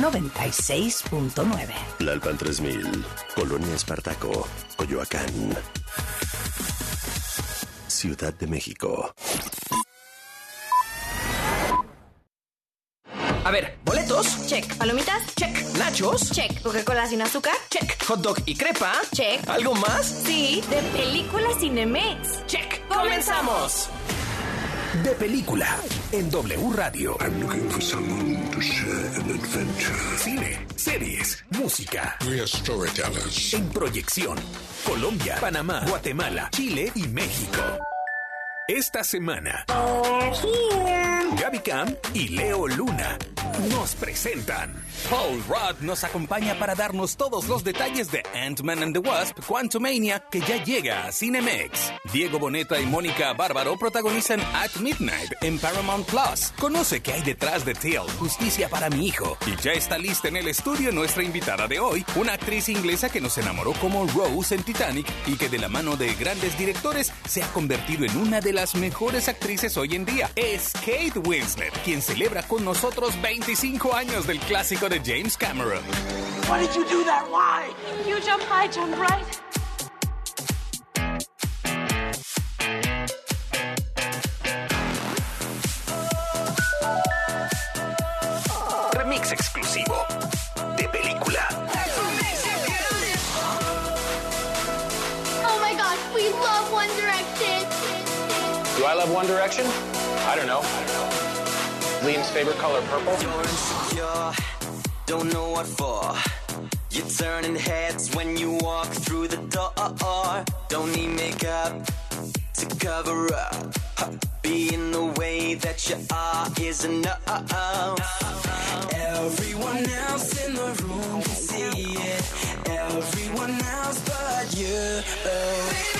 96.9. Lalpan 3000, Colonia Espartaco, Coyoacán. Ciudad de México. A ver, boletos. Check. ¿Palomitas? Check. Nachos. Check. ¿Coca-Cola sin azúcar? Check. Hot dog y crepa. Check. ¿Algo más? Sí, de película Cinemex. Check. ¡Comenzamos! De película en W Radio. I'm looking for someone to share an adventure. Cine, series, música. We are storytellers. En proyección. Colombia, Panamá, Guatemala, Chile y México. Esta semana, Gaby Cam y Leo Luna nos presentan. Paul Rudd nos acompaña para darnos todos los detalles de Ant-Man and the Wasp Quantumania que ya llega a Cinemex. Diego Boneta y Mónica Bárbaro protagonizan At Midnight en Paramount Plus. Conoce qué hay detrás de Till, Justicia para mi hijo. Y ya está lista en el estudio nuestra invitada de hoy, una actriz inglesa que nos enamoró como Rose en Titanic y que de la mano de grandes directores se ha convertido en una de las mejores actrices hoy en día. Es Kate Winslet, quien celebra con nosotros 25 años del clásico de James Cameron. Why did you do that? Why? You jump high, jump right. Remix exclusivo de película. Oh my gosh, we love One Direction. Do I love One Direction? I don't know. I don't know. Liam's favorite color, purple. Don't know what for. You're turning heads when you walk through the door. Don't need makeup to cover up. Being the way that you are is enough. Everyone else in the room can see it. Everyone else but you. Baby,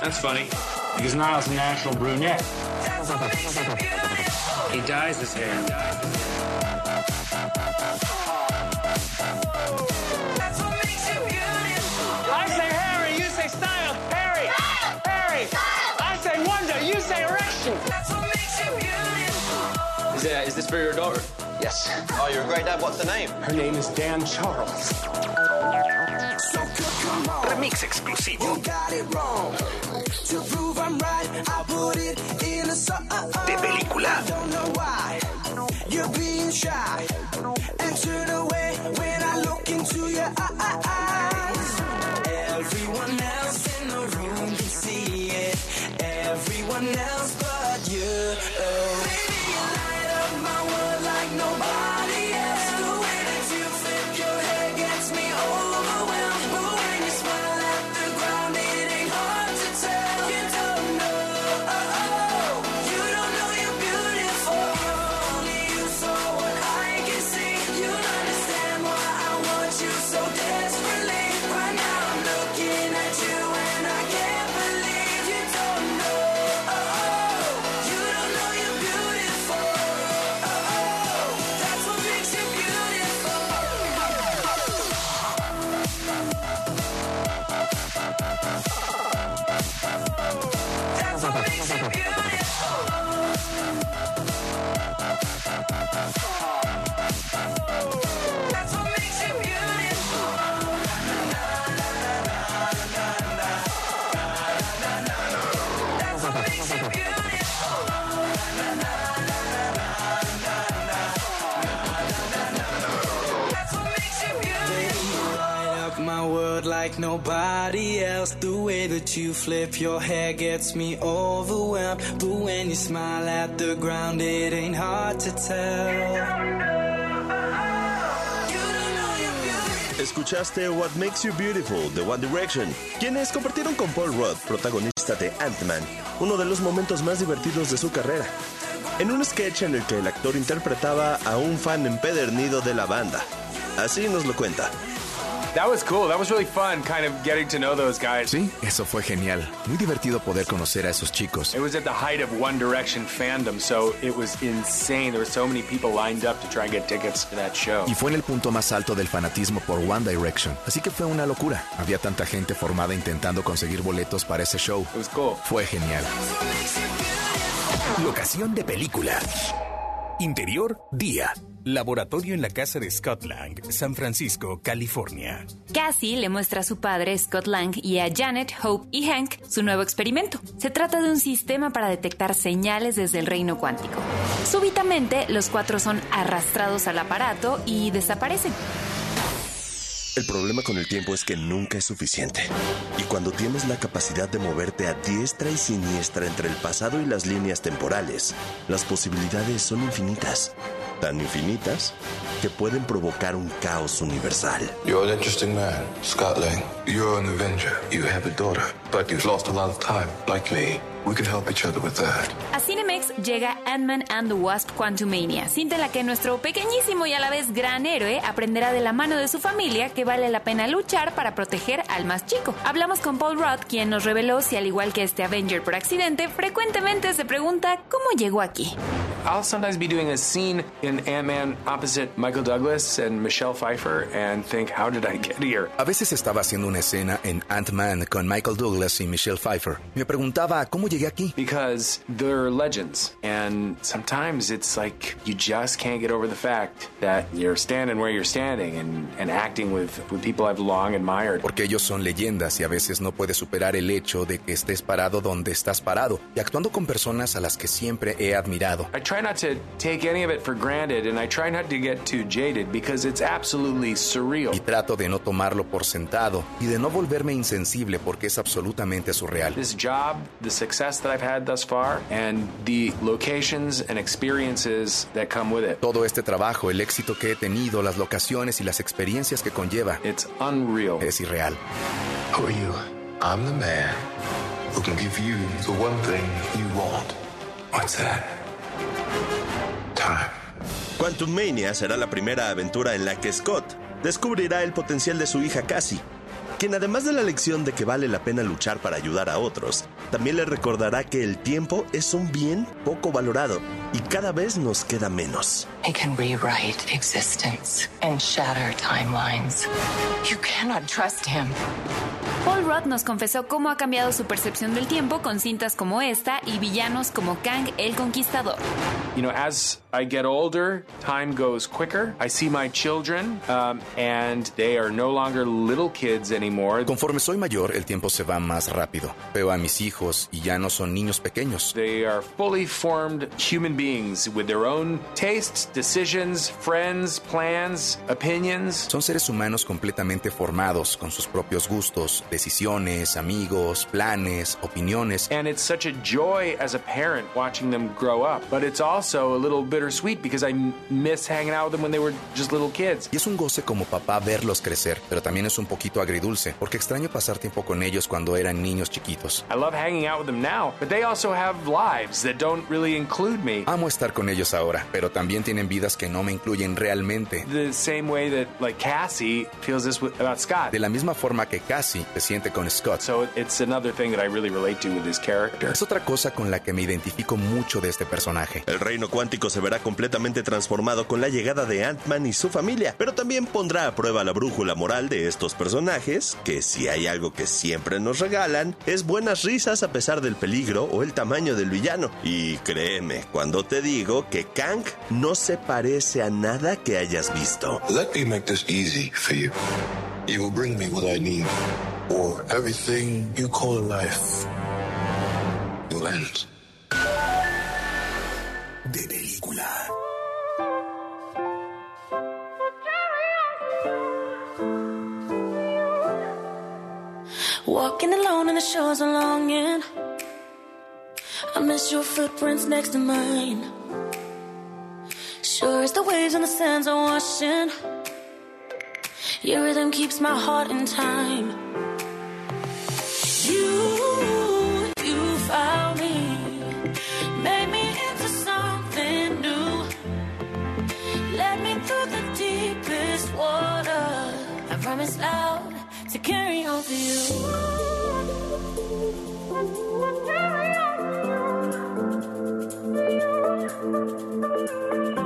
That's funny. Because Niall's a natural brunette. He dyes his hair. That's what makes you beautiful. I say Harry, you say style. Harry! style. Harry! Style. I say wonder, you say erection. That's what makes you beautiful. Is, that, is this for your daughter? Yes. Oh, you're a great dad. What's the name? Her name is Dan Charles. So come on. Remix exclusivo You got it wrong. To prove I'm right, I put it in a song. de película. Escuchaste What Makes You Beautiful de One Direction, quienes compartieron con Paul Rudd, protagonista de Ant-Man, uno de los momentos más divertidos de su carrera. En un sketch en el que el actor interpretaba a un fan empedernido de la banda. Así nos lo cuenta. That was cool. That was really fun, kind of getting to know those guys. Sí, eso fue genial. Muy divertido poder conocer a esos chicos. It was at the height of One Direction fandom, so it was insane. There were so many people lined up to try and get tickets to that show. Y fue en el punto más alto del fanatismo por One Direction. Así que fue una locura. Había tanta gente formada intentando conseguir boletos para ese show. It was cool. Fue genial. Locación de película. Interior, día. Laboratorio en la casa de Scott Lang, San Francisco, California. Cassie le muestra a su padre, Scott Lang, y a Janet, Hope y Hank su nuevo experimento. Se trata de un sistema para detectar señales desde el reino cuántico. Súbitamente, los cuatro son arrastrados al aparato y desaparecen. El problema con el tiempo es que nunca es suficiente. Y cuando tienes la capacidad de moverte a diestra y siniestra entre el pasado y las líneas temporales, las posibilidades son infinitas. Tan infinitas que pueden provocar un caos universal. You're an interesting man, Scott Lang. You're an Avenger. You have a daughter, but you've lost a lot of time, like me. We can help each other with that. A Cinemex llega Ant-Man and the Wasp Quantumania, cinta en la que nuestro pequeñísimo y a la vez gran héroe aprenderá de la mano de su familia que vale la pena luchar para proteger al más chico. Hablamos con Paul Rudd, quien nos reveló si al igual que este Avenger por accidente, frecuentemente se pregunta cómo llegó aquí. I'll sometimes be doing a scene in Ant-Man opposite Michael Douglas and Michelle Pfeiffer and think, how did I get here? A veces estaba haciendo una escena en Ant-Man con Michael Douglas y Michelle Pfeiffer. Me preguntaba cómo llegué aquí. Because they're legends, and sometimes it's like you just can't get over the fact that you're standing where you're standing and, and acting with, with people I've long admired. Porque ellos son leyendas y a veces no puedes superar el hecho de que estés parado donde estás parado y actuando con personas a las que siempre he admirado. I try not to take any of it for granted, and I try not to get too jaded because it's absolutely surreal. Y trato de no tomarlo por sentado y de no volverme insensible porque es absolutamente surreal. This job, the success that I've had thus far, and the locations and experiences that come with it. Todo este trabajo, el éxito que he tenido, las locaciones y las experiencias que conlleva, It's unreal. es irreal. Who are you? I'm the man who can give you the one thing you want. What's that? Time. Quantum Mania será la primera aventura en la que Scott descubrirá el potencial de su hija Cassie, quien además de la lección de que vale la pena luchar para ayudar a otros, también le recordará que el tiempo es un bien poco valorado y cada vez nos queda menos. He can rewrite existence and shatter timelines. You cannot trust him. Paul Rudd nos confesó cómo ha cambiado su percepción del tiempo con cintas como esta y villanos como Kang el Conquistador. You know, as I get older, time goes quicker. I see my children, um, and they are no longer little kids anymore. Conforme soy mayor, el tiempo se va más rápido. Veo a mis hijos y ya no son niños pequeños. They are fully formed human beings with their own tastes, decisions, friends, plans, opinions. Son seres humanos completamente formados, con sus propios gustos, decisiones, amigos, planes, opiniones. And it's such a joy as a parent watching them grow up. But it's also a little bittersweet because I miss hanging out with them when they were just little kids. Y es un goce como papá verlos crecer, pero también es un poquito agridulce, porque extraño pasar tiempo con ellos cuando eran niños chiquitos. I love hanging out with them now, but they also have lives that don't really include me. Amo estar con ellos ahora, pero también tienen vidas que no me incluyen realmente. The same way that like Cassie feels this with, about Scott. De la misma forma que Cassie se siente con Scott. So it's another thing that I really relate to with this character. Es otra cosa con la que me identifico mucho de este personaje. El reino cuántico se completamente transformado con la llegada de Ant-Man y su familia, pero también pondrá a prueba la brújula moral de estos personajes, que si hay algo que siempre nos regalan, es buenas risas a pesar del peligro o el tamaño del villano. Y créeme, cuando te digo que Kang no se parece a nada que hayas visto. Let me make this easy for you. You will bring me what I need, or everything you call life will end. De película. Walking alone in the shores of longing. I miss your footprints next to mine. Sure as the waves and the sands are washing. Your rhythm keeps my heart in time. Promise loud to carry on for you. I'll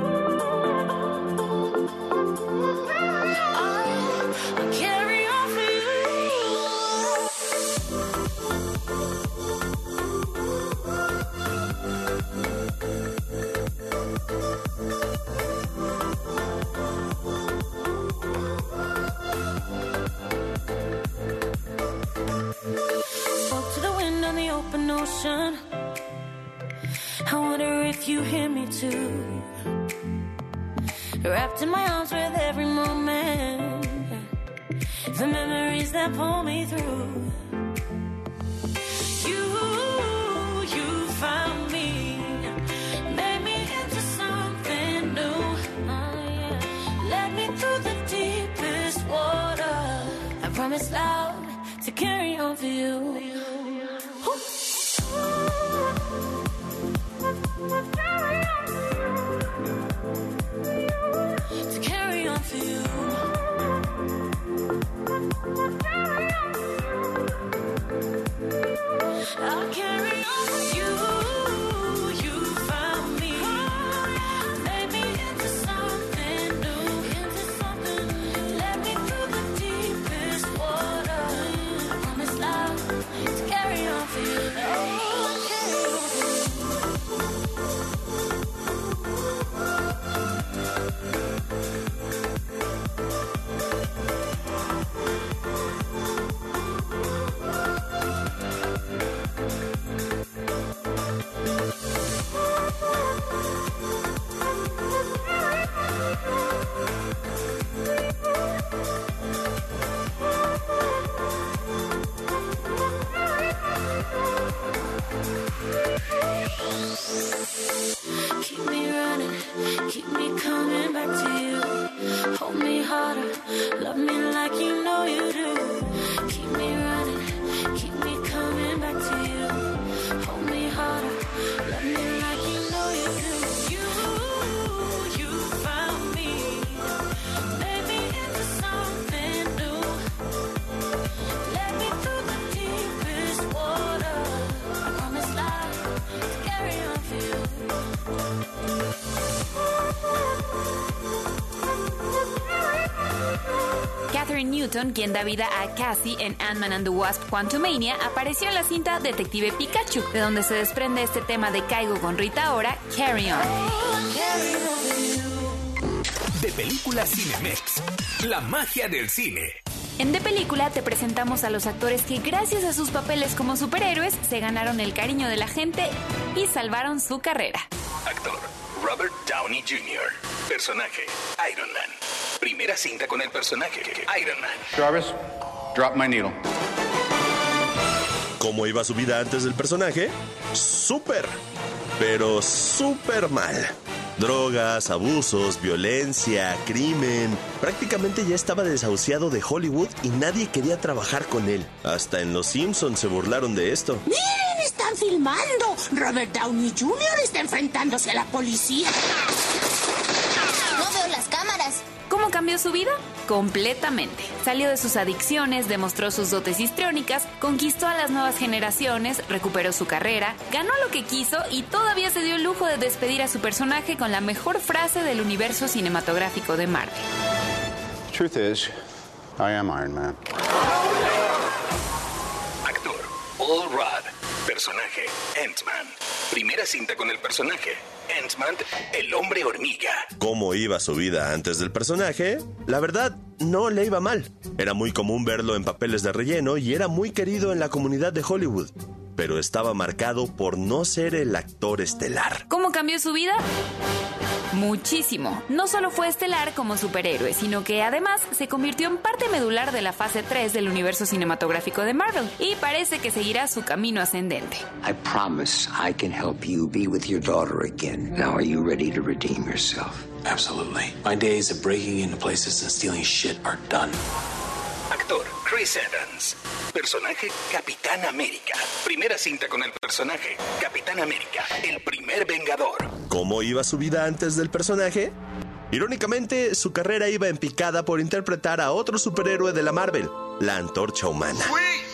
on the open ocean. I wonder if you hear me too. Wrapped in my arms with every moment. The memories that pull me through. You, you found me. Made me into something new. Oh. Led me through the deepest water. I promise loud to carry on for you. Quien da vida a Cassie en Ant-Man and the Wasp Quantumania, apareció en la cinta Detective Pikachu, de donde se desprende este tema de Caigo con Rita Ora, Carry On. De película Cinemex. La magia del cine. En De Película te presentamos a los actores que gracias a sus papeles como superhéroes se ganaron el cariño de la gente y salvaron su carrera. Actor Robert Downey Jr. Personaje Iron Man. Primera cinta con el personaje Iron Man. Jarvis, drop my needle. ¿Cómo iba su vida antes del personaje? Súper, pero súper mal. Drogas, abusos, violencia, crimen. Prácticamente ya estaba desahuciado de Hollywood y nadie quería trabajar con él. Hasta en Los Simpsons se burlaron de esto. ¡Miren! ¡Están filmando! Robert Downey Jr. está enfrentándose a la policía. ¿Cómo cambió su vida? Completamente. Salió de sus adicciones, demostró sus dotes histriónicas, conquistó a las nuevas generaciones, recuperó su carrera, ganó lo que quiso y todavía se dio el lujo de despedir a su personaje con la mejor frase del universo cinematográfico de Marvel. Truth is, I am Iron Man. Actor Paul Rudd. Personaje Ant-Man. Primera cinta con el personaje Ant-Man, el hombre hormiga. ¿Cómo iba su vida antes del personaje? La verdad, no le iba mal. Era muy común verlo en papeles de relleno y era muy querido en la comunidad de Hollywood. Pero estaba marcado por no ser el actor estelar. ¿Cómo cambió su vida? Muchísimo. No solo fue estelar como superhéroe, sino que además se convirtió en parte medular de la fase 3 del universo cinematográfico de Marvel y parece que seguirá su camino ascendente. I promise I can help you be with your daughter again. Now, are you ready to redeem yourself? Absolutely. My days of breaking into places and stealing shit are done. Actor Chris Evans. Personaje Capitán América. Primera cinta con el personaje Capitán América, el primer vengador. ¿Cómo iba su vida antes del personaje? Irónicamente, su carrera iba en picada por interpretar a otro superhéroe de la Marvel, la antorcha humana.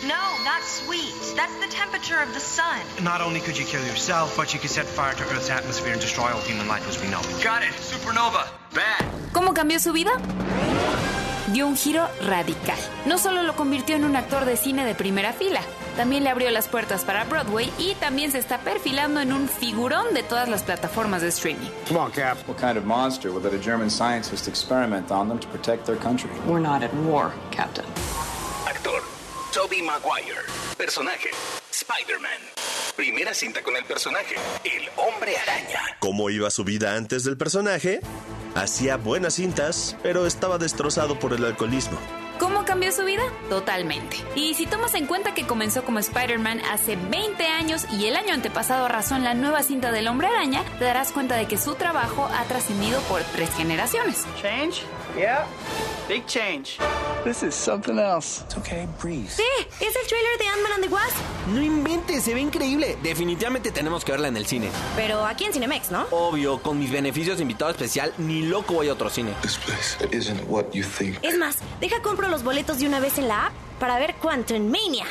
No, not sweet. That's the temperature of the sun. Not only could you kill yourself, but you could set fire to Earth's atmosphere and destroy all human life as we know it. Got it. Supernova. Bad. ¿Cómo cambió su vida? Dio un giro radical. No solo lo convirtió en un actor de cine de primera fila, también le abrió las puertas para Broadway y también se está perfilando en un figurón de todas las plataformas de streaming. Come on, Cap. What kind of monster would let a German scientist experiment on them to protect their country? We're not at war, Captain. Actor Toby Maguire. Personaje Spider-Man. Primera cinta con el personaje El Hombre Araña. ¿Cómo iba su vida antes del personaje? Hacía buenas cintas, pero estaba destrozado por el alcoholismo. ¿Cómo cambió su vida? Totalmente. Y si tomas en cuenta que comenzó como Spider-Man hace 20 años y el año antepasado arrasó en la nueva cinta del Hombre Araña, te darás cuenta de que su trabajo ha trascendido por tres generaciones. Change? Yeah. Big change. This is something else. It's okay, breathe. Sí, es el trailer de Ant-Man and the Wasp. No inventes, se ve increíble. Definitivamente tenemos que verla en el cine. Pero aquí en Cinemex, ¿no? Obvio, con mis beneficios de invitado especial, ni loco voy a otro cine. This place isn't what you think. Es más, deja compro los boletos de una vez en la app para ver Quantum Mania.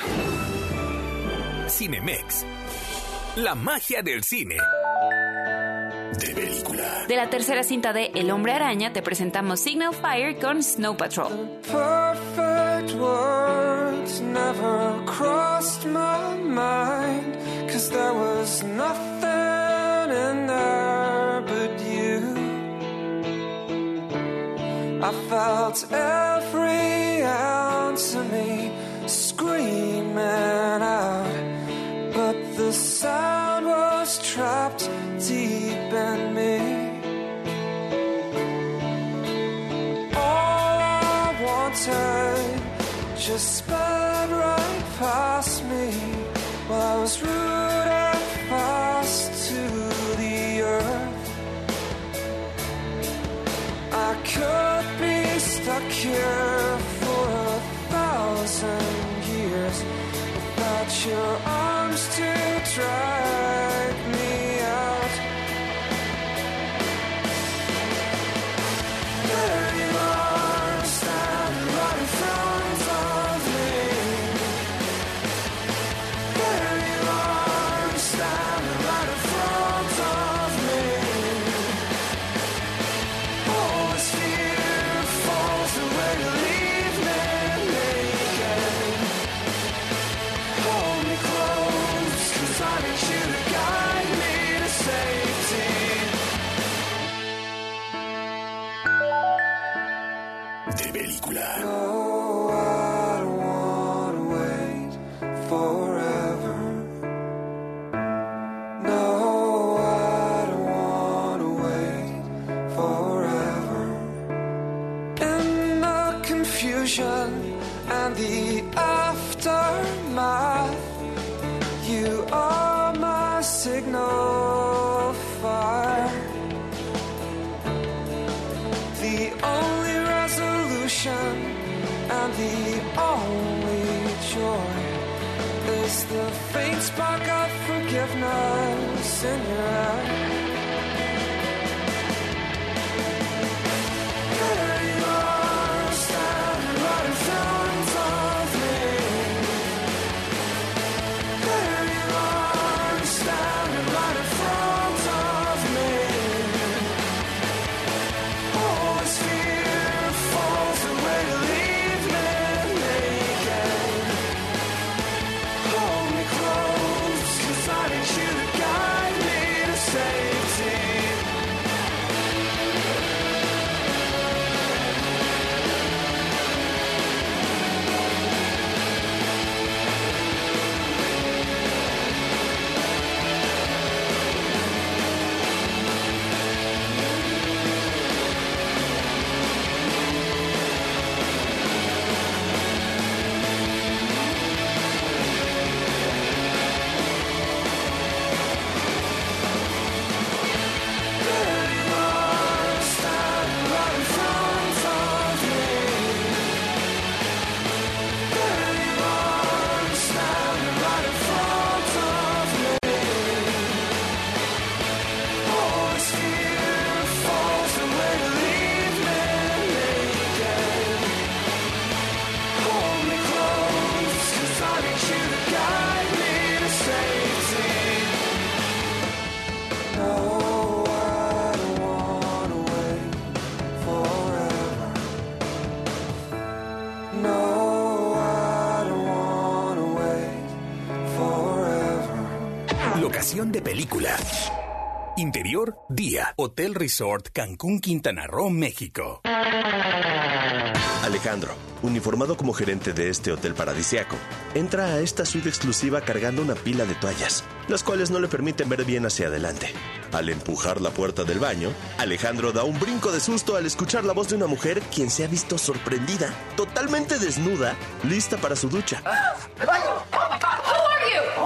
Cinemex. La magia del cine. De película. De la tercera cinta de El Hombre Araña te presentamos Signal Fire con Snow Patrol. Perfect words never crossed my mind. Cause there was nothing in there but you. I felt every ounce of me screaming out. But the sound was trapped deep in me. All I wanted just sped right past me while I was rooted fast to the earth. I could be stuck here for a thousand years without your forgiveness in your Hotel Resort Cancún, Quintana Roo, México. Alejandro, uniformado como gerente de este hotel paradisiaco, entra a esta suite exclusiva cargando una pila de toallas, las cuales no le permiten ver bien hacia adelante. Al empujar la puerta del baño, Alejandro da un brinco de susto al escuchar la voz de una mujer quien se ha visto sorprendida, totalmente desnuda, lista para su ducha.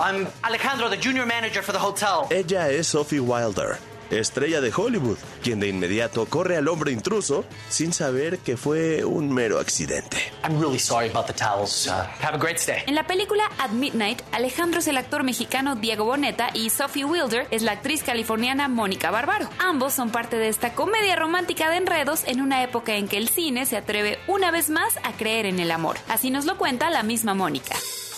I'm Alejandro, the junior manager for the hotel. Ella es Sophie Wilder, estrella de Hollywood, quien de inmediato corre al hombre intruso sin saber que fue un mero accidente. I'm really sorry about the towels. Uh, have a great stay. En la película At Midnight, Alejandro es el actor mexicano Diego Boneta y Sophie Wilder es la actriz californiana Mónica Barbaro. Ambos son parte de esta comedia romántica de enredos en una época en que el cine se atreve una vez más a creer en el amor. Así nos lo cuenta la misma Mónica.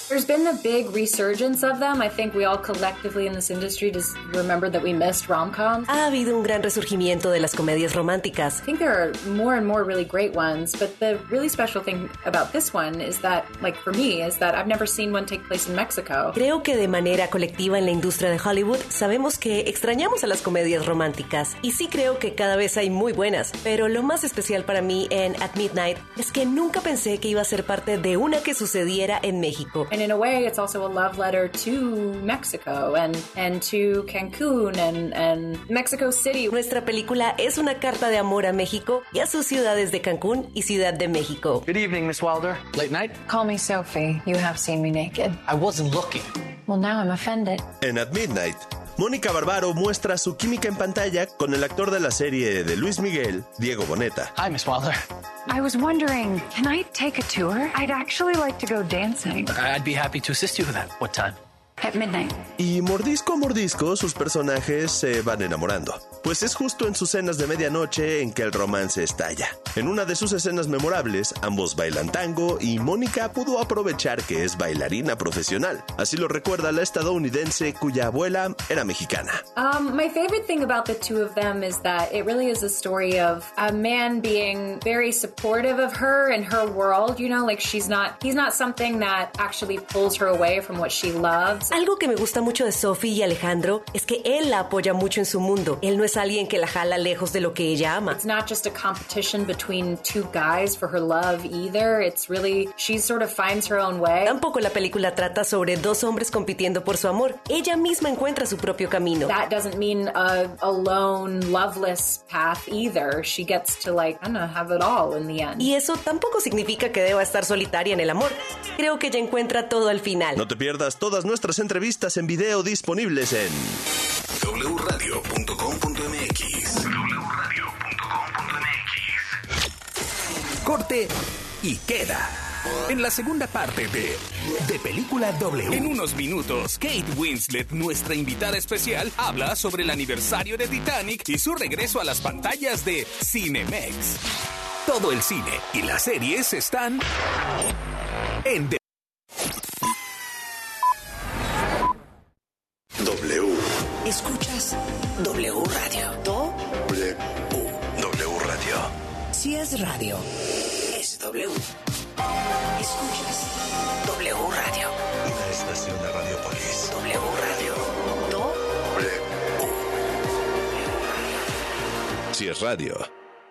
There's been a big resurgence of them. I think we all collectively in this industry just remember that we missed rom-coms. Ha habido un gran resurgimiento de las comedias románticas. I think there are more and more really great ones, but the really special thing about this one is that, like for me, is that I've never seen one take place in Mexico. Creo que de manera colectiva en la industria de Hollywood sabemos que extrañamos a las comedias románticas y sí creo que cada vez hay muy buenas, pero lo más especial para mí en At Midnight es que nunca pensé que iba a ser parte de una que sucediera en México. And in a way, it's also a love letter to Mexico and, and to Cancun and, and Mexico City. Nuestra película es una carta de amor a México y a sus ciudades de Cancún y Ciudad de México. Good evening, Miss Wilder. Late night? Call me Sophie. You have seen me naked. I wasn't looking. Well, now I'm offended. And At Midnight, Mónica Barbaro muestra su química en pantalla con el actor de la serie de Luis Miguel, Diego Boneta. Hi, Miss Wilder. I was wondering, can I take a tour? I'd actually like to go dancing. I'd be happy to assist you with that. What time? At midnight. Y mordisco a mordisco, sus personajes se van enamorando. Pues es justo en sus cenas de medianoche en que el romance estalla. En una de sus escenas memorables, ambos bailan tango y Mónica pudo aprovechar que es bailarina profesional. Así lo recuerda la estadounidense cuya abuela era mexicana. Um, my favorite thing about the two of them is that it really is a story of a man being very supportive of her and her world. You know, like she's not, he's not something that actually pulls her away from what she loves. Algo que me gusta mucho de Sophie y Alejandro es que él la apoya mucho en su mundo. Él no es alguien que la jala lejos de lo que ella ama. It's not just a competition between two guys for her love either. It's really, she sort of finds her own way. Tampoco la película trata sobre dos hombres compitiendo por su amor. Ella misma encuentra su propio camino. That doesn't mean a alone, loveless path either. She gets to like, I don't know, have it all in the end. Y eso tampoco significa que deba estar solitaria en el amor. Creo que ella encuentra todo al final. No te pierdas todas nuestras entrevistas en video disponibles en wradio.com.mx. Corte y queda. En la segunda parte de De Película W. En unos minutos, Kate Winslet, nuestra invitada especial, habla sobre el aniversario de Titanic y su regreso a las pantallas de Cinemex. Todo el cine y las series están en De W. Escuchas W Radio. Do W. W si es radio, es W. Escuchas W Radio. Una estación de Radiopolis. W Radio. Do Si es radio.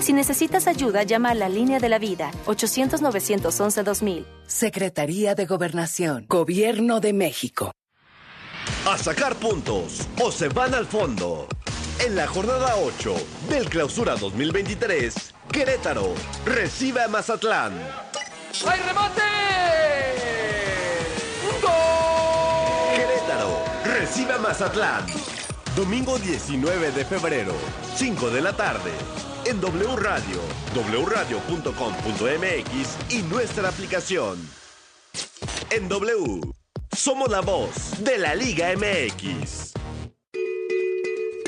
Si necesitas ayuda, llama a la línea de la vida 800-911-2000. Secretaría de Gobernación, Gobierno de México. A sacar puntos o se van al fondo. En la jornada 8 del Clausura 2023, Querétaro recibe a Mazatlán. ¡Hay remate! Querétaro recibe a Mazatlán. Domingo 19 de febrero, 5 de la tarde. En W Radio, wradio.com.mx y nuestra aplicación. En W, somos la voz de la Liga MX.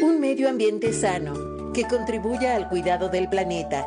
Un medio ambiente sano que contribuya al cuidado del planeta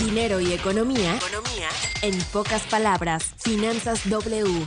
Dinero y economía. En pocas palabras, Finanzas W.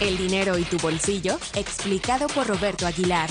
El dinero y tu bolsillo, explicado por Roberto Aguilar.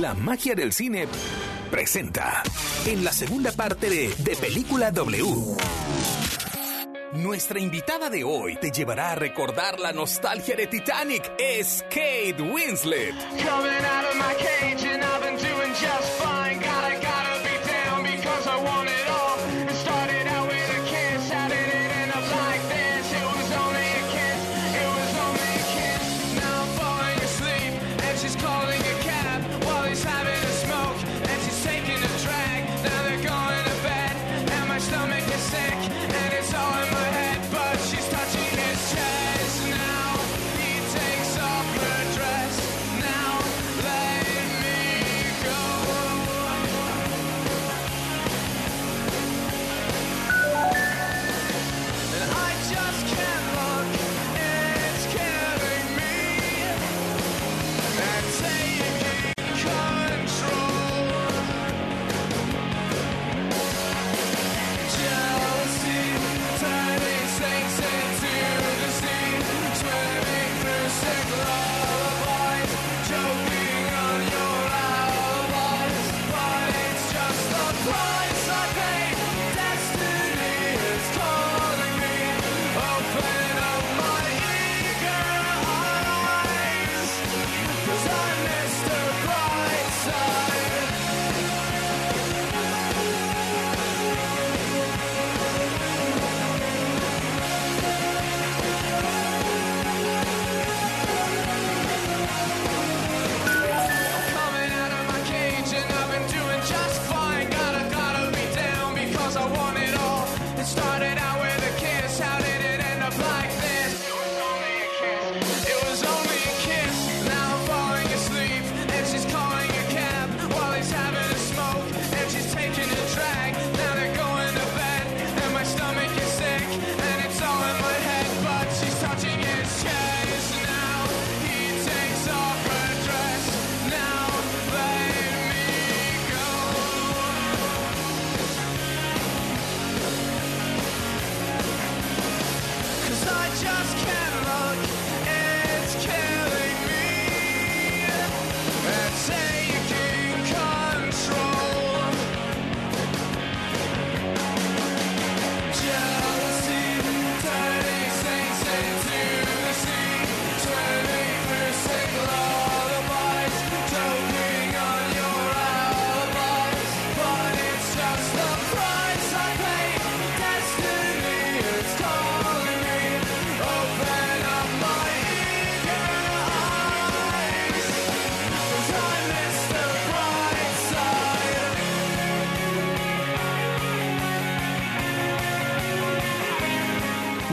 La magia del cine presenta en la segunda parte de De Película W. Nuestra invitada de hoy te llevará a recordar la nostalgia de Titanic. Es Kate Winslet.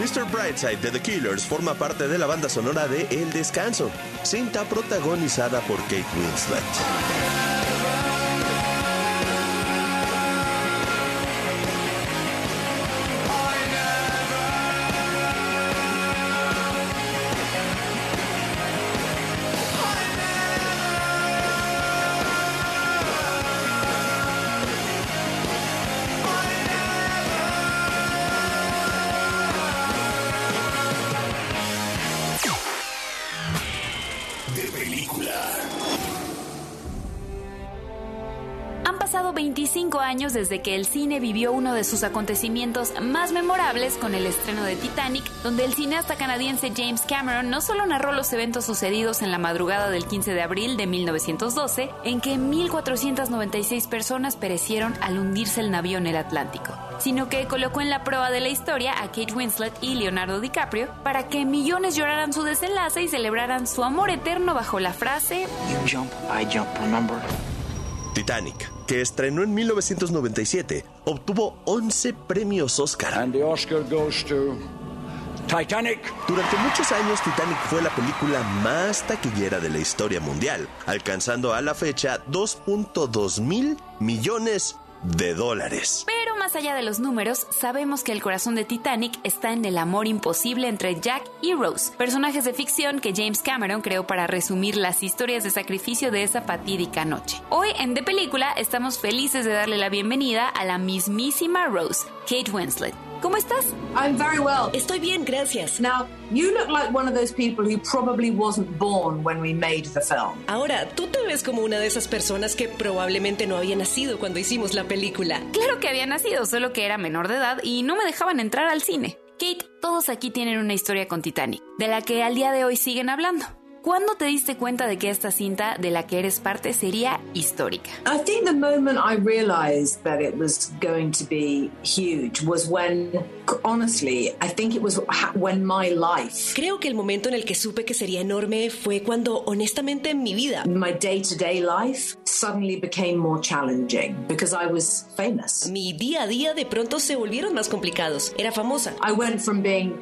Mr. Brightside de The Killers forma parte de la banda sonora de El Descanso, cinta protagonizada por Kate Winslet. Desde que el cine vivió uno de sus acontecimientos más memorables con el estreno de Titanic, donde el cineasta canadiense James Cameron no solo narró los eventos sucedidos en la madrugada del 15 de abril de 1912, en que 1.496 personas perecieron al hundirse el navío en el Atlántico, sino que colocó en la prueba de la historia a Kate Winslet y Leonardo DiCaprio para que millones lloraran su desenlace y celebraran su amor eterno bajo la frase You jump, I jump, remember? Titanic, que estrenó en 1997, obtuvo 11 premios Oscar. And the Oscar goes to Titanic. Durante muchos años Titanic fue la película más taquillera de la historia mundial, alcanzando a la fecha 2.2 mil millones de dólares. Pero más allá de los números, sabemos que el corazón de Titanic está en el amor imposible entre Jack y Rose, personajes de ficción que James Cameron creó para resumir las historias de sacrificio de esa fatídica noche. Hoy en De Película estamos felices de darle la bienvenida a la mismísima Rose, Kate Winslet. ¿Cómo estás? I'm very well. Estoy bien, gracias. Now, you look like one of those people who probably wasn't born when we made the film. Ahora, tú te ves como una de esas personas que probablemente no había nacido cuando hicimos la película. Claro que había nacido, solo que era menor de edad y no me dejaban entrar al cine. Kate, todos aquí tienen una historia con Titanic, de la que al día de hoy siguen hablando. ¿Cuándo te diste cuenta de que esta cinta de la que eres parte sería histórica? I think the moment I realized that it was going to be huge was when, honestly, I think it was when my life, Creo que el momento en el que supe que sería enorme fue cuando, honestamente, en mi vida, my day to day life, suddenly became more challenging because I was famous. mi día a día de pronto se volvieron más complicados. Era famosa. I went from being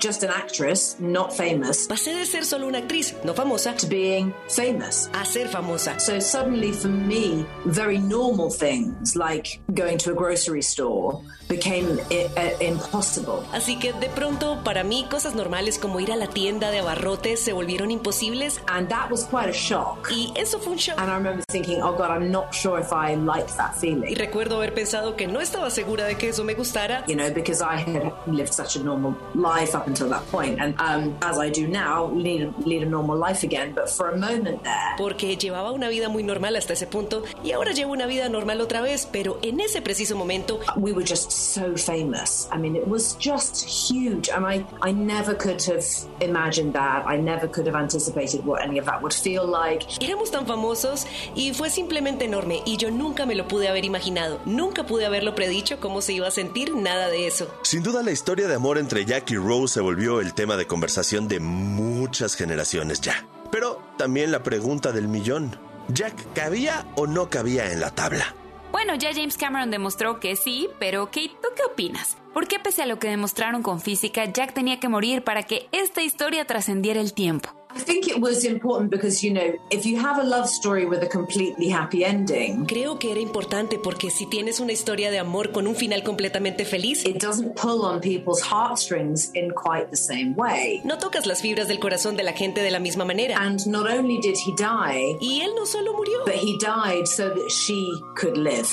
just an actress, not famous, Pasé de ser solo una actriz, no famosa, to being famous. a ser famosa. So suddenly, for me, very normal things like going to a grocery store uh, impossible. Así que de pronto, para mí, cosas normales como ir a la tienda de abarrotes se volvieron imposibles. And that was quite a shock. Y eso fue un shock. And I remember thinking, oh God, I'm not sure if I like that Y feeling. recuerdo haber pensado que no estaba segura de que eso me gustara. You know, because I had lived such a normal life, up until that point. And um, as I do now, lead, lead a normal life again. But for a moment there, Porque llevaba una vida muy normal hasta ese punto y ahora lleva una vida normal otra vez, pero en ese preciso momento we were just so famous. I mean, it was just huge. And I, I never could have imagined that. I never could have anticipated what any of that would feel like. éramos tan famosos y fue simplemente enorme y yo nunca me lo pude haber imaginado, nunca pude haberlo predicho cómo se iba a sentir, nada de eso. Sin duda la historia de amor entre Jack y Rose se volvió el tema de conversación de muchas generaciones ya. Pero también la pregunta del millón. ¿Jack cabía o no cabía en la tabla? Bueno, ya James Cameron demostró que sí, pero Kate, ¿tú qué opinas? ¿Por qué pese a lo que demostraron con física, Jack tenía que morir para que esta historia trascendiera el tiempo? I think it was important because, you know, if you have a love story with a completely happy ending, Creo que era importante porque si tienes una historia de amor con un final completamente feliz, it doesn't pull on people's heartstrings in quite the same way. no tocas las fibras del corazón de la gente de la misma manera. And not only did he die, Y él no solo murió, but he died so that she could live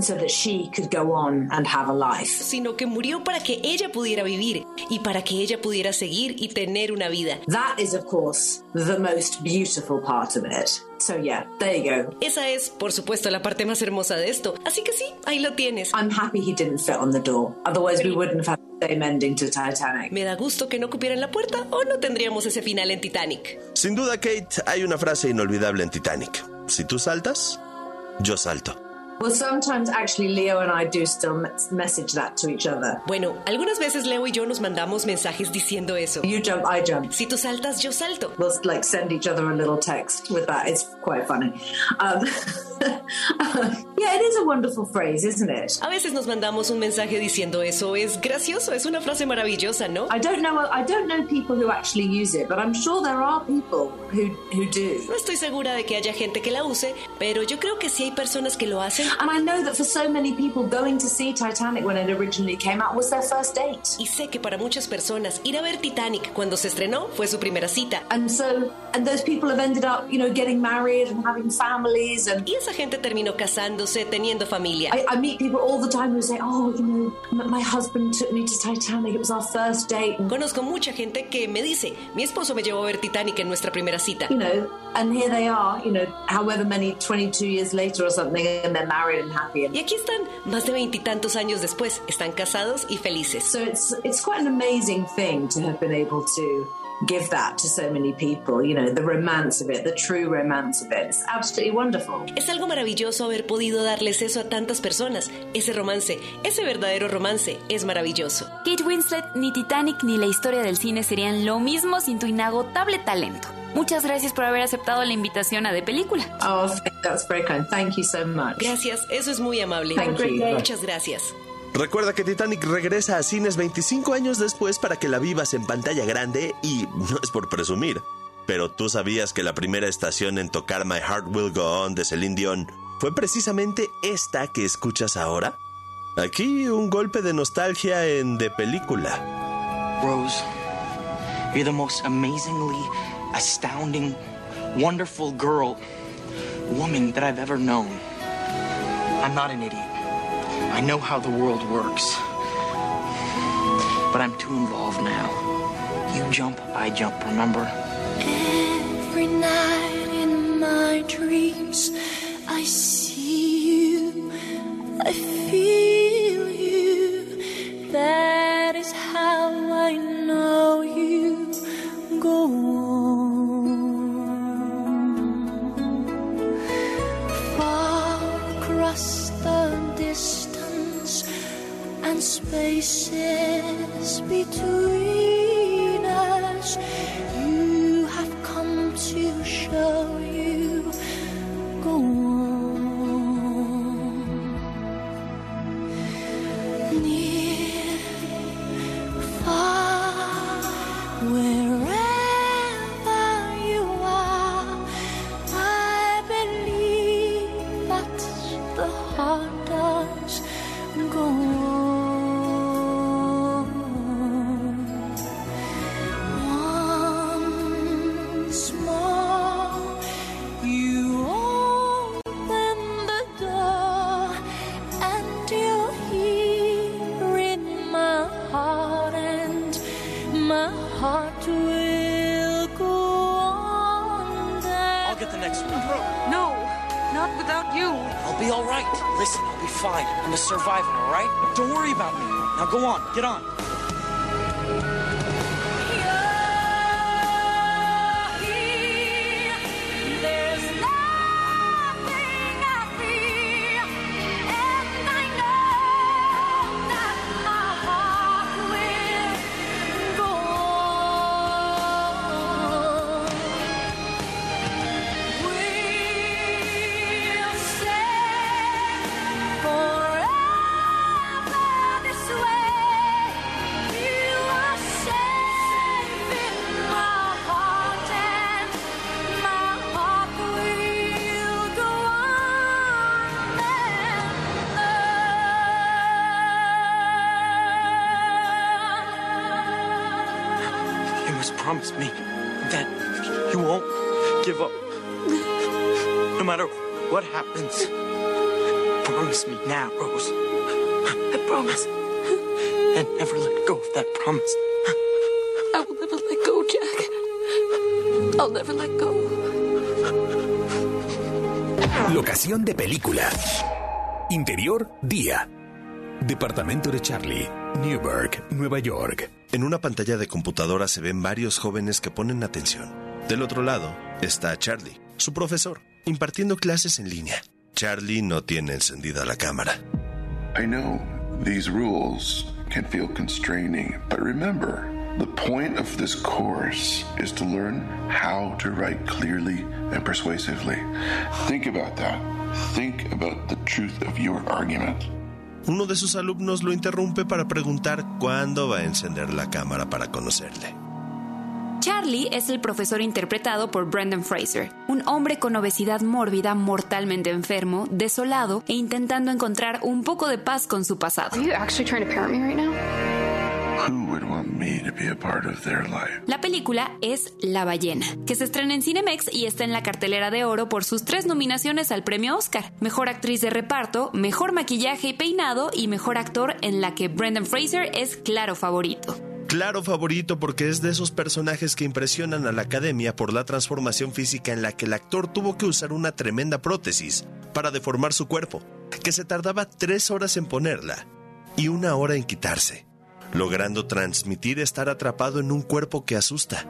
so that she could go on and have a life. sino que murió para que ella pudiera vivir y para que ella pudiera seguir y tener una vida. That is, of course, the most beautiful part of it. So, yeah, there you go. Esa es, por supuesto, la parte más hermosa de esto. Así que sí, ahí lo tienes. I'm happy he didn't fit on the door. Otherwise, we wouldn't have had the same ending to Titanic. Me da gusto que no cupieran la puerta o no tendríamos ese final en Titanic. Sin duda, Kate, hay una frase inolvidable en Titanic. Si tú saltas, yo salto. Well, sometimes actually Leo and I do still mes- message that to each other. Bueno, algunas veces Leo y yo nos mandamos mensajes diciendo eso. You jump, I jump. Si tú saltas, yo salto. We'll like send each other a little text with that. It's quite funny. Um, yeah, it is a wonderful phrase, isn't it? A veces nos mandamos un mensaje diciendo eso. Es gracioso, es una frase maravillosa, ¿no? I don't know. I don't know people who actually use it, but I'm sure there are people who who do. No estoy segura de que haya gente que la use, pero yo creo que sí hay personas que lo hacen. And I know that for so many people, going to see Titanic when it originally came out was their first date. Y sé que para muchas personas ir a ver Titanic cuando se estrenó fue su primera cita. And so, and those people have ended up, you know, getting married and having families. And Y esa gente terminó casándose, teniendo familia. I, I meet people all the time who say, "Oh, you know, my husband took me to Titanic. It was our first date." Conozco mucha gente que me dice, mi esposo me llevó a ver Titanic en nuestra primera cita. you know, and here they are, you know, however many, 22 years later or something, and they're married and happy. And Y aquí están, más de veintitantos años después, están casados y felices. so it's it's quite an amazing thing to have been able to give that to so many people. You know, the romance of it, the true romance of it. It's absolutely wonderful. Es algo maravilloso haber podido darles eso a tantas personas. Ese romance, ese verdadero romance, es maravilloso. Kate Winslet, ni Titanic ni la historia del cine serían lo mismo sin tu inagotable talento. Muchas gracias por haber aceptado la invitación a De Película. Oh, that's very kind. Thank you so much. Gracias, eso es muy amable. Thank you. Muchas gracias. Recuerda que Titanic regresa a cines 25 años después para que la vivas en pantalla grande y no es por presumir. Pero tú sabías que la primera estación en tocar My Heart Will Go On de Celine Dion fue precisamente esta que escuchas ahora. Aquí un golpe de nostalgia en de película. Rose, you're the most amazingly astounding, wonderful girl, woman that I've ever known. I'm not an idiot. I know how the world works. But I'm too involved now. You jump, I jump, remember? Every night in my dreams, I see you, I feel you. That is how I know you go on. Far across and spaces between Don't worry about me. Now go on, get on. What happens. Promise me now, Rose. I promise. And never let go of that promise. I will never let go, Jack. I'll never let go. Locación de película. Interior, día. Departamento de Charlie, Newburgh, Nueva York. En una pantalla de computadora se ven varios jóvenes que ponen atención. Del otro lado está Charlie, su profesor, impartiendo clases en línea. Charlie no tiene encendida la cámara. I know these rules can feel constraining, but remember, the point of this course is to learn how to write clearly and persuasively. Think about that. Think about the truth of your argument. Uno de sus alumnos lo interrumpe para preguntar cuándo va a encender la cámara para conocerle. Charlie es el profesor interpretado por Brendan Fraser, un hombre con obesidad mórbida mortalmente enfermo, desolado e intentando encontrar un poco de paz con su pasado. La película es La ballena, que se estrena en Cinemex y está en la cartelera de oro por sus tres nominaciones al premio Oscar: Mejor actriz de reparto, Mejor maquillaje y peinado y Mejor actor en la que Brendan Fraser es claro favorito. Claro favorito porque es de esos personajes que impresionan a la academia por la transformación física en la que el actor tuvo que usar una tremenda prótesis para deformar su cuerpo, que se tardaba tres horas en ponerla y una hora en quitarse, logrando transmitir estar atrapado en un cuerpo que asusta.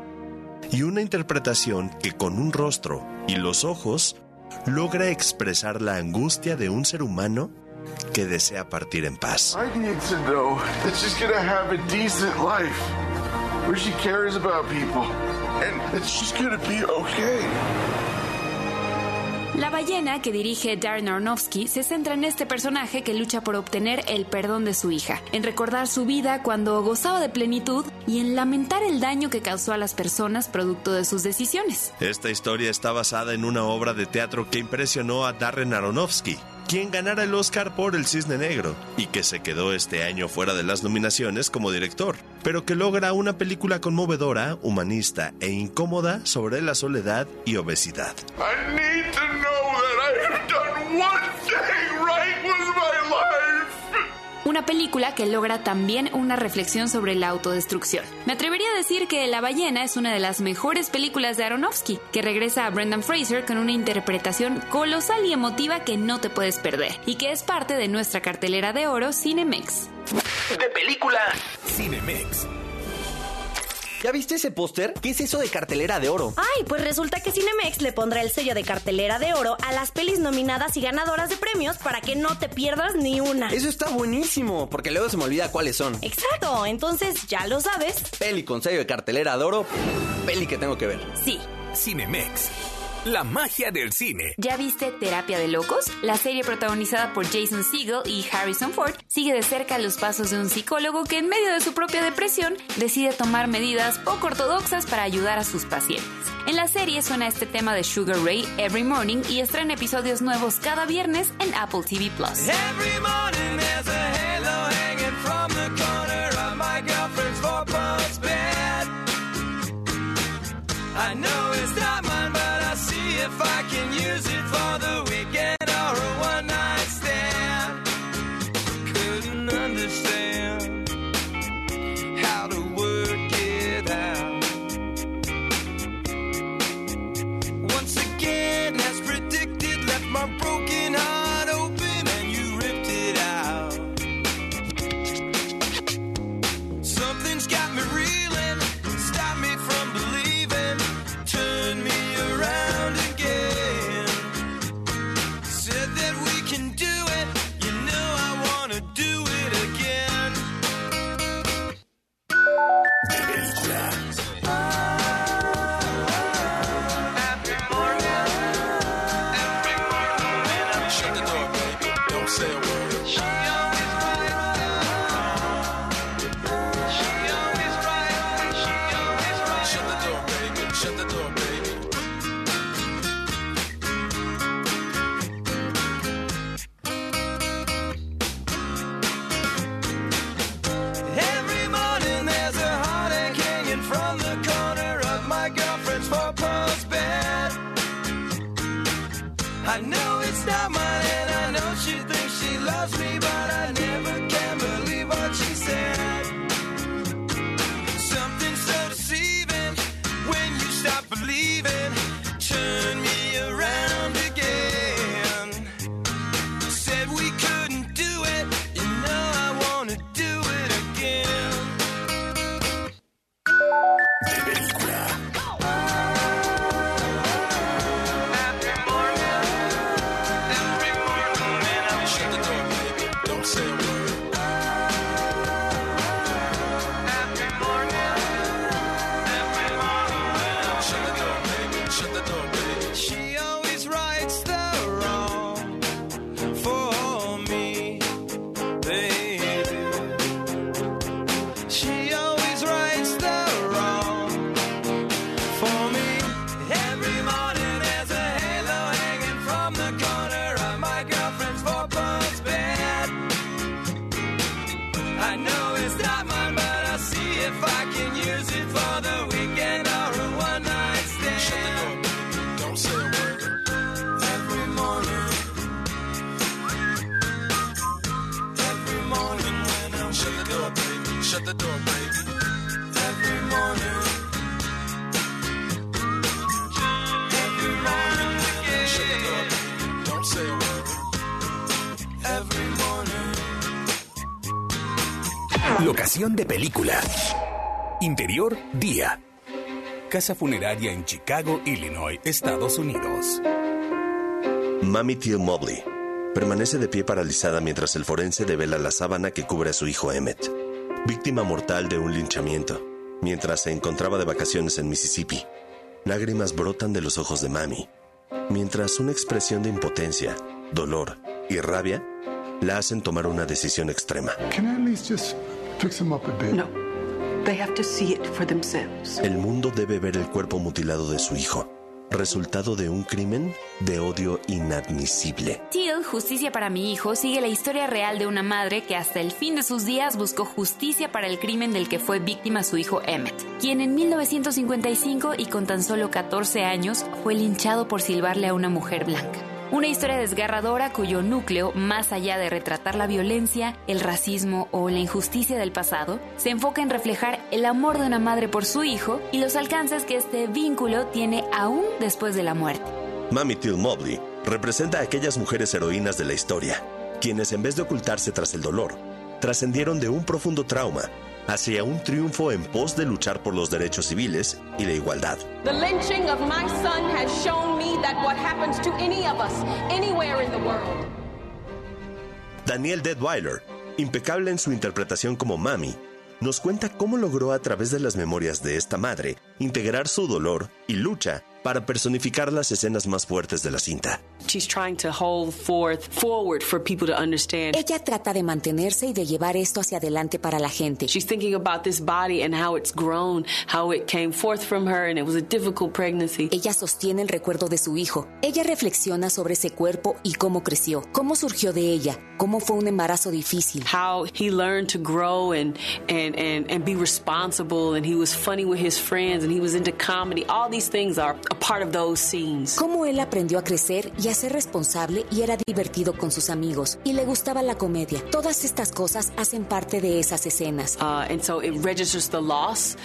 Y una interpretación que con un rostro y los ojos logra expresar la angustia de un ser humano que desea partir en paz. I need to know that she's gonna have a decent life where she cares about people and that she's gonna be okay. La ballena que dirige Darren Aronofsky se centra en este personaje que lucha por obtener el perdón de su hija, en recordar su vida cuando gozaba de plenitud y en lamentar el daño que causó a las personas producto de sus decisiones. Esta historia está basada en una obra de teatro que impresionó a Darren Aronofsky, quien ganara el Oscar por El Cisne Negro y que se quedó este año fuera de las nominaciones como director, pero que logra una película conmovedora, humanista e incómoda sobre la soledad y obesidad. I need to know that I have done one thing right with my life. Una película que logra también una reflexión sobre la autodestrucción. Me atrevería a decir que La ballena es una de las mejores películas de Aronofsky, que regresa a Brendan Fraser con una interpretación colosal y emotiva que no te puedes perder, y que es parte de nuestra cartelera de oro Cinemex. De película Cinemex. ¿Ya viste ese póster? ¿Qué es eso de cartelera de oro? Ay, pues resulta que Cinemex le pondrá el sello de cartelera de oro a las pelis nominadas y ganadoras de premios para que no te pierdas ni una. Eso está buenísimo, porque luego se me olvida cuáles son. Exacto, entonces ya lo sabes. Peli con sello de cartelera de oro, peli que tengo que ver. Sí. Cinemex. La magia del cine. ¿Ya viste Terapia de Locos? La serie protagonizada por Jason Segel y Harrison Ford sigue de cerca los pasos de un psicólogo que en medio de su propia depresión decide tomar medidas poco ortodoxas para ayudar a sus pacientes. En la serie suena este tema de Sugar Ray Every Morning y estrena episodios nuevos cada viernes en Apple TV Plus. Every morning De película. Interior, día. Casa funeraria en Chicago, Illinois, Estados Unidos. Mammy Till Mobley permanece de pie paralizada mientras el forense devela la sábana que cubre a su hijo Emmett, víctima mortal de un linchamiento, mientras se encontraba de vacaciones en Mississippi. Lágrimas brotan de los ojos de Mammy, mientras una expresión de impotencia, dolor y rabia la hacen tomar una decisión extrema. Can I at least just fix him up a bit? No. They have to see it for themselves. El mundo debe ver el cuerpo mutilado de su hijo, resultado de un crimen de odio inadmisible. Till, Justicia para mi hijo, sigue la historia real de una madre que hasta el fin de sus días buscó justicia para el crimen del que fue víctima su hijo Emmett, quien en 1955 y con tan solo 14 años fue linchado por silbarle a una mujer blanca. Una historia desgarradora cuyo núcleo, más allá de retratar la violencia, el racismo o la injusticia del pasado, se enfoca en reflejar el amor de una madre por su hijo y los alcances que este vínculo tiene aún después de la muerte. Mammy Till Mobley representa a aquellas mujeres heroínas de la historia, quienes en vez de ocultarse tras el dolor, trascendieron de un profundo trauma hacia un triunfo en pos de luchar por los derechos civiles y la igualdad. The lynching of my son has shown me that what happens to any of us, anywhere in the world, Daniel Deadweiler, impecable en su interpretación como Mami, nos cuenta cómo logró a través de las memorias de esta madre integrar su dolor y lucha para personificar las escenas más fuertes de la cinta. She's trying to hold forth forward for people to understand. Ella trata de mantenerse y de llevar esto hacia adelante para la gente. She's thinking about this body and how it's grown, how it came forth from her and it was a difficult pregnancy. Ella sostiene el recuerdo de su hijo. Ella reflexiona sobre ese cuerpo y cómo creció, cómo surgió de ella, cómo fue un embarazo difícil. How he learned to grow and and and and be responsible and he was funny with his friends and he was into comedy. All these things are a part of those scenes. Cómo él aprendió a crecer y a ser responsable y era divertido con sus amigos y le gustaba la comedia. Todas estas cosas hacen parte de esas escenas. Uh, and so it registers the loss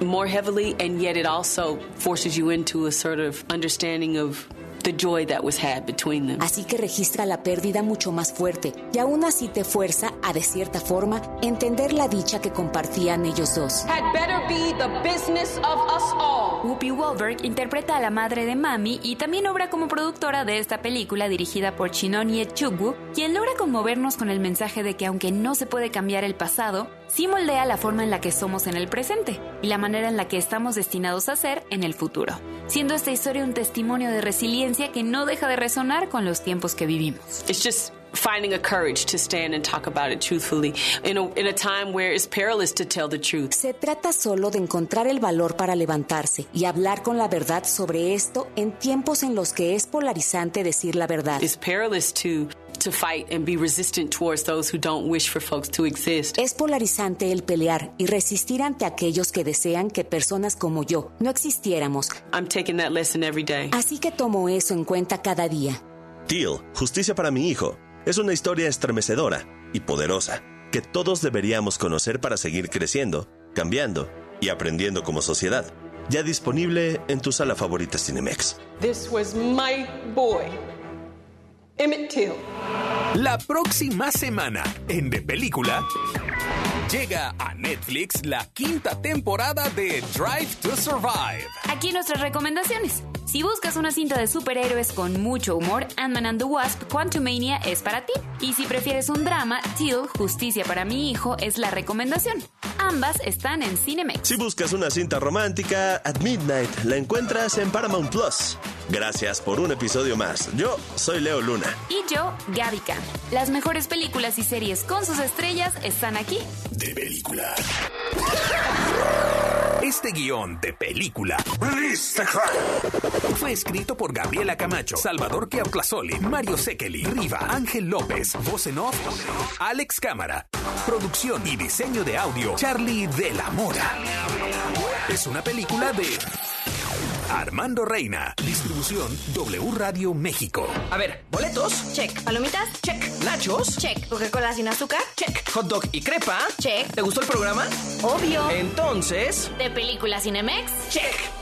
more heavily, and yet it also forces you into a sort of understanding of the joy that was had between them. Así que registra la pérdida mucho más fuerte y aún así te fuerza a, de cierta forma, entender la dicha que compartían ellos dos. had better be the business of us all. Whoopi Goldberg interpreta a la madre de Mami y también obra como productora de esta película dirigida por Chinonye Chugwu, quien logra conmovernos con el mensaje de que aunque no se puede cambiar el pasado, sí moldea la forma en la que somos en el presente y la manera en la que estamos destinados a ser en el futuro, siendo esta historia un testimonio de resiliencia que no deja de resonar con los tiempos que vivimos. It's just finding a courage to stand and talk about it truthfully in a, in a time where it's perilous to tell the truth. Se trata solo de encontrar el valor para levantarse y hablar con la verdad sobre esto en tiempos en los que es polarizante decir la verdad. It's perilous to to fight and be resistant towards those who don't wish for folks to exist. Es polarizante el pelear y resistir ante aquellos que desean que personas como yo no existiéramos. I'm taking that lesson every day. Así que tomo eso en cuenta cada día. Teal, Justicia para mi hijo, es una historia estremecedora y poderosa que todos deberíamos conocer para seguir creciendo, cambiando y aprendiendo como sociedad. Ya disponible en tu sala favorita Cinemex. This was my boy, Emmett Till. La próxima semana, en De Película, llega a Netflix la quinta temporada de Drive to Survive. Aquí nuestras recomendaciones. Si buscas una cinta de superhéroes con mucho humor, Ant-Man and the Wasp Quantumania es para ti. Y si prefieres un drama, Till, Justicia para mi hijo, es la recomendación. Ambas están en Cinemex. Si buscas una cinta romántica, At Midnight la encuentras en Paramount Plus. Gracias por un episodio más. Yo soy Leo Luna. Y yo, Gaby Khan. Las mejores películas y series con sus estrellas están aquí. De Película. Este guion de película fue escrito por Gabriela Camacho, Salvador Keautlazoli, Mario Sekeli, Riva, Ángel López, voz en off, Alex Cámara, producción y diseño de audio, Charlie de la Mora. Es una película de Armando Reina, distribución W Radio México. A ver, boletos. Check. ¿Palomitas? Check. Nachos. Check. ¿Coca-Cola sin azúcar? Check. Hot dog y crepa. Check. ¿Te gustó el programa? Obvio. Entonces. ¿De película Cinemex? Check.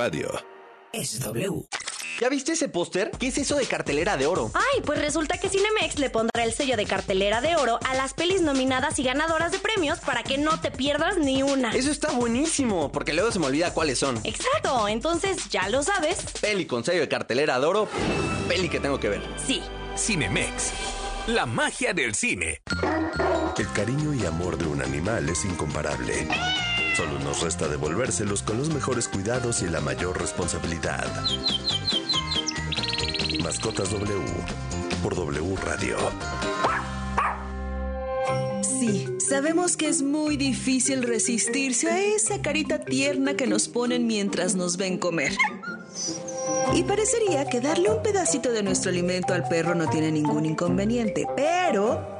Radio. Es W. ¿Ya viste ese póster? ¿Qué es eso de cartelera de oro? Ay, pues resulta que Cinemex le pondrá el sello de cartelera de oro a las pelis nominadas y ganadoras de premios para que no te pierdas ni una. Eso está buenísimo, porque luego se me olvida cuáles son. Exacto, entonces ya lo sabes. Peli con sello de cartelera de oro, peli que tengo que ver. Sí. Cinemex. La magia del cine. El cariño y amor de un animal es incomparable. Solo nos resta devolvérselos con los mejores cuidados y la mayor responsabilidad. Mascotas W por W Radio. Sí, sabemos que es muy difícil resistirse a esa carita tierna que nos ponen mientras nos ven comer. Y parecería que darle un pedacito de nuestro alimento al perro no tiene ningún inconveniente, pero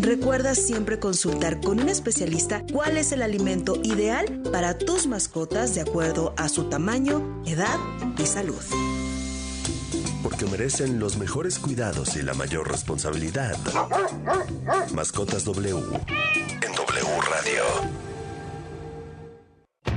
Recuerda siempre consultar con un especialista cuál es el alimento ideal para tus mascotas de acuerdo a su tamaño, edad y salud. Porque merecen los mejores cuidados y la mayor responsabilidad. Mascotas W en W Radio.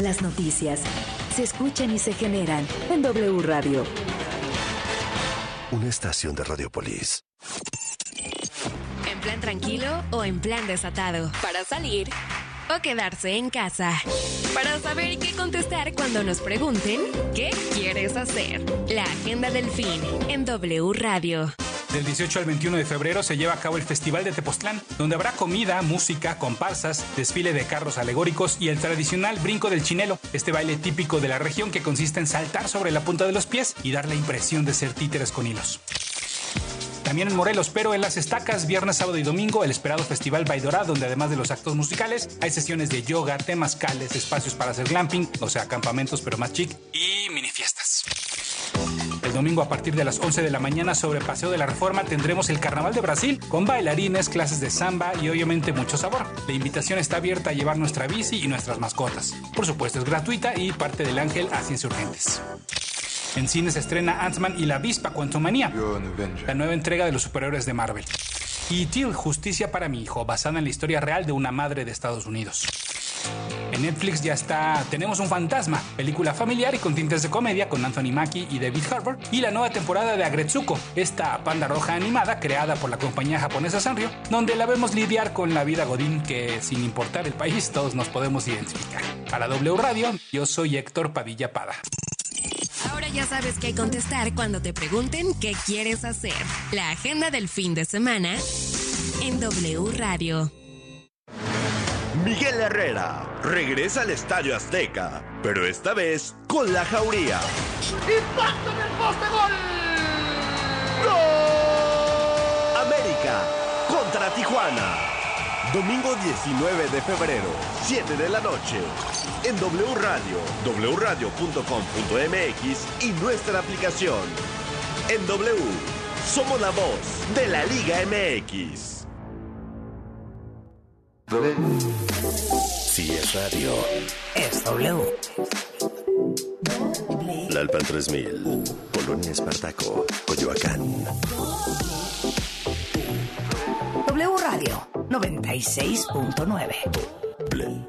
Las noticias se escuchan y se generan en W Radio. Una estación de Radiopolis. ¿En plan tranquilo o en plan desatado? Para salir o quedarse en casa. Para saber qué contestar cuando nos pregunten qué quieres hacer. La agenda del fin en W Radio. Del 18 al 21 de febrero se lleva a cabo el Festival de Tepoztlán, donde habrá comida, música, comparsas, desfile de carros alegóricos y el tradicional brinco del chinelo, este baile típico de la región que consiste en saltar sobre la punta de los pies y dar la impresión de ser títeres con hilos. También en Morelos, pero en las estacas, viernes, sábado y domingo, el esperado Festival Baidorá, donde además de los actos musicales, hay sesiones de yoga, temazcales, espacios para hacer glamping, o sea, campamentos pero más chic, y mini domingo a partir de las 11 de la mañana sobre Paseo de la Reforma tendremos el Carnaval de Brasil con bailarines, clases de samba y obviamente mucho sabor. La invitación está abierta a llevar nuestra bici y nuestras mascotas. Por supuesto es gratuita y parte del Ángel hacia Insurgentes. En cine se estrena Ant-Man y la avispa Quantumania, la nueva entrega de los superhéroes de Marvel. Y Till, Justicia para mi hijo, basada en la historia real de una madre de Estados Unidos. En Netflix ya está Tenemos un fantasma, película familiar y con tintes de comedia con Anthony Mackie y David Harbour, y la nueva temporada de Agretsuko, esta panda roja animada creada por la compañía japonesa Sanrio, donde la vemos lidiar con la vida godín que sin importar el país todos nos podemos identificar. Para W Radio, yo soy Héctor Padilla Pada. Ahora ya sabes qué contestar cuando te pregunten qué quieres hacer. La agenda del fin de semana en W Radio. Miguel Herrera regresa al Estadio Azteca, pero esta vez con la jauría. ¡Impacto en el poste gol! América contra Tijuana. Domingo 19 de febrero, 7 de la noche. En W Radio, wradio.com.mx y nuestra aplicación. En W, somos la voz de la Liga MX. Si es radio, Es W. Lalpan 3000, Polonia Espartaco, Coyoacán. W Radio 96.9. Play.